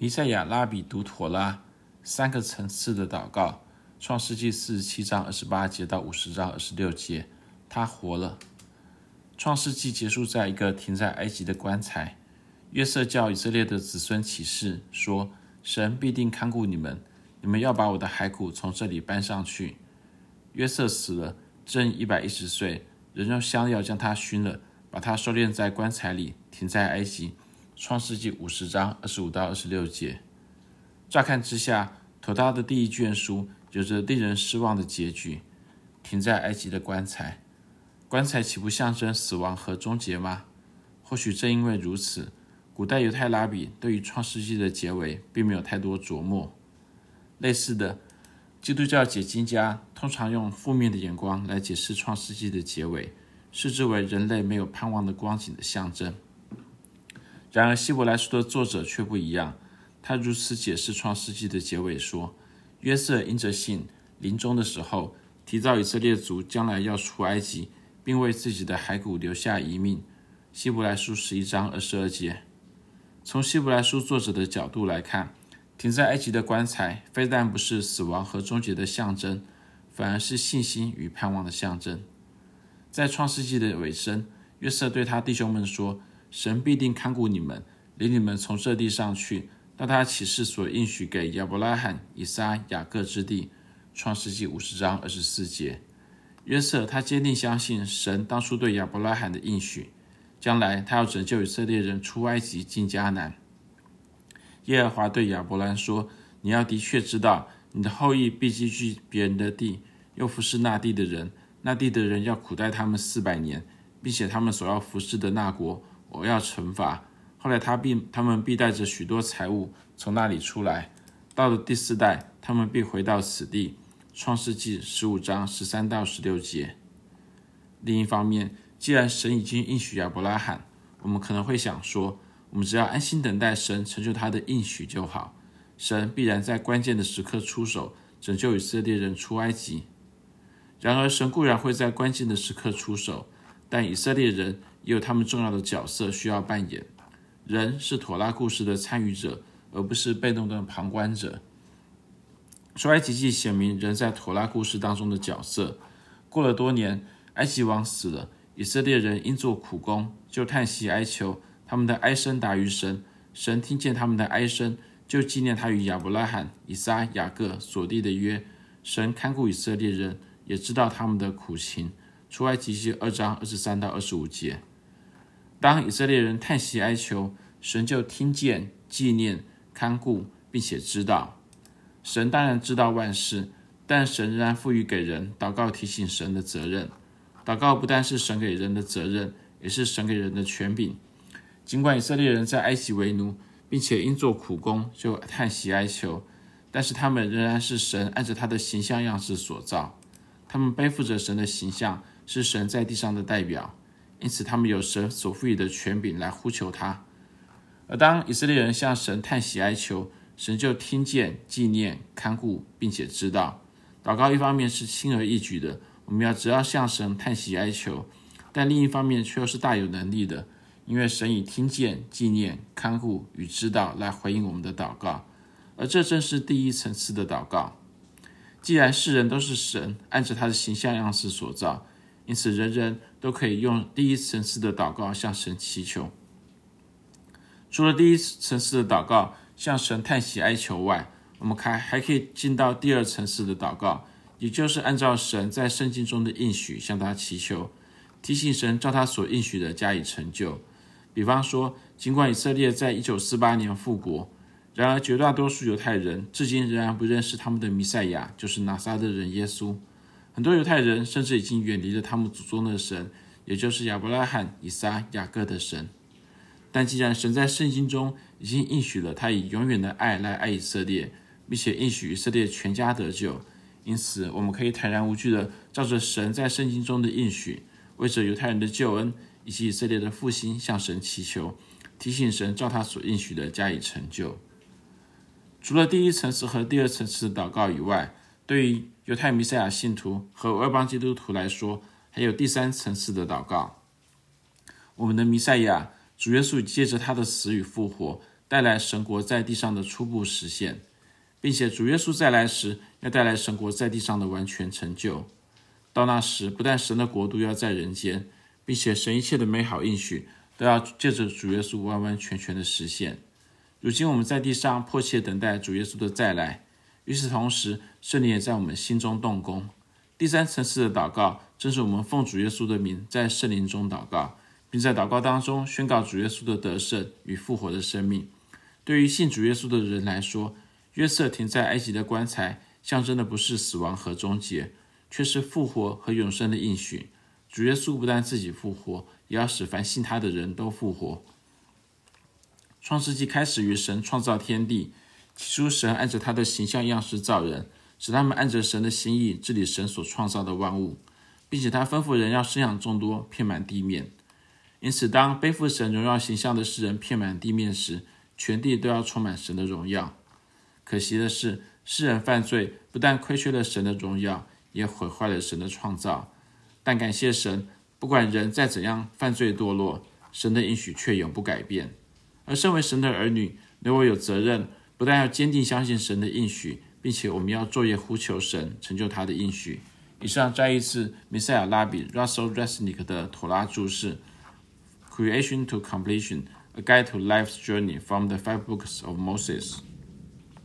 弥赛亚拉比读妥拉，三个层次的祷告。创世纪四十七章二十八节到五十章二十六节，他活了。创世纪结束在一个停在埃及的棺材。约瑟叫以色列的子孙起誓说：“神必定看顾你们，你们要把我的骸骨从这里搬上去。”约瑟死了，正一百一十岁，人用香料将他熏了，把他收殓在棺材里，停在埃及。创世纪五十章二十五到二十六节，乍看之下，妥拉的第一卷书有着令人失望的结局。停在埃及的棺材，棺材岂不象征死亡和终结吗？或许正因为如此，古代犹太拉比对于创世纪的结尾并没有太多琢磨。类似的，基督教解经家通常用负面的眼光来解释创世纪的结尾，视之为人类没有盼望的光景的象征。然而，希伯来书的作者却不一样。他如此解释创世纪的结尾说：“约瑟因着信，临终的时候提到以色列族将来要出埃及，并为自己的骸骨留下遗命。”希伯来书十一章二十二节。从希伯来书作者的角度来看，停在埃及的棺材非但不是死亡和终结的象征，反而是信心与盼望的象征。在创世纪的尾声，约瑟对他弟兄们说。神必定看顾你们，领你们从这地上去，到他启示所应许给亚伯拉罕、以撒、雅各之地。创世纪五十章二十四节。约瑟他坚定相信神当初对亚伯拉罕的应许，将来他要拯救以色列人出埃及进迦南。耶和华对亚伯兰说：“你要的确知道，你的后裔必寄居别人的地，又服侍那地的人，那地的人要苦待他们四百年，并且他们所要服侍的那国。”我要惩罚。后来他必他们必带着许多财物从那里出来。到了第四代，他们必回到此地。创世纪十五章十三到十六节。另一方面，既然神已经应许亚伯拉罕，我们可能会想说，我们只要安心等待神成就他的应许就好。神必然在关键的时刻出手，拯救以色列人出埃及。然而，神固然会在关键的时刻出手，但以色列人。也有他们重要的角色需要扮演。人是妥拉故事的参与者，而不是被动的旁观者。出埃及记显明人在妥拉故事当中的角色。过了多年，埃及王死了，以色列人因做苦工，就叹息哀求，他们的哀声达于神。神听见他们的哀声，就纪念他与亚伯拉罕、以撒、雅各所立的约。神看顾以色列人，也知道他们的苦情。出埃及记二章二十三到二十五节。当以色列人叹息哀求，神就听见、纪念、看顾，并且知道。神当然知道万事，但神仍然赋予给人祷告提醒神的责任。祷告不但是神给人的责任，也是神给人的权柄。尽管以色列人在埃及为奴，并且因做苦工就叹息哀求，但是他们仍然是神按着他的形象样式所造。他们背负着神的形象，是神在地上的代表。因此，他们有神所赋予的权柄来呼求他。而当以色列人向神叹息哀求，神就听见、纪念、看顾，并且知道。祷告一方面是轻而易举的，我们要只要向神叹息哀求；但另一方面却又是大有能力的，因为神以听见、纪念、看顾与知道来回应我们的祷告。而这正是第一层次的祷告。既然世人都是神按着他的形象样式所造。因此，人人都可以用第一层次的祷告向神祈求。除了第一层次的祷告，向神叹息哀求外，我们还还可以进到第二层次的祷告，也就是按照神在圣经中的应许向他祈求，提醒神照他所应许的加以成就。比方说，尽管以色列在一九四八年复国，然而绝大多数犹太人至今仍然不认识他们的弥赛亚，就是拿撒勒人耶稣。很多犹太人甚至已经远离了他们祖宗的神，也就是亚伯拉罕、以撒、雅各的神。但既然神在圣经中已经应许了他以永远的爱来爱以色列，并且应许以色列全家得救，因此我们可以坦然无惧地照着神在圣经中的应许，为着犹太人的救恩以及以色列的复兴向神祈求，提醒神照他所应许的加以成就。除了第一层次和第二层次的祷告以外，对于犹太弥赛亚信徒和外邦基督徒来说，还有第三层次的祷告。我们的弥赛亚主耶稣借着他的死与复活，带来神国在地上的初步实现，并且主耶稣再来时要带来神国在地上的完全成就。到那时，不但神的国度要在人间，并且神一切的美好应许都要借着主耶稣完完全全的实现。如今我们在地上迫切等待主耶稣的再来，与此同时，圣灵也在我们心中动工。第三层次的祷告，正是我们奉主耶稣的名在圣灵中祷告，并在祷告当中宣告主耶稣的得胜与复活的生命。对于信主耶稣的人来说，约瑟停在埃及的棺材，象征的不是死亡和终结，却是复活和永生的应许。主耶稣不但自己复活，也要使凡信他的人都复活。创世纪开始于神创造天地，起初神按着他的形象样式造人，使他们按着神的心意治理神所创造的万物，并且他吩咐人要生养众多，遍满地面。因此，当背负神荣耀形象的世人遍满地面时，全地都要充满神的荣耀。可惜的是，世人犯罪，不但亏缺了神的荣耀，也毁坏了神的创造。但感谢神，不管人再怎样犯罪堕落，神的应许却永不改变。而身为神的儿女，你我有责任，不但要坚定相信神的应许，并且我们要昼夜呼求神，成就他的应许。以上再一次米塞尔拉比 Russell Resnick 的妥拉注释：Creation to Completion。A Guide to Life's Journey from the Five Books of Moses.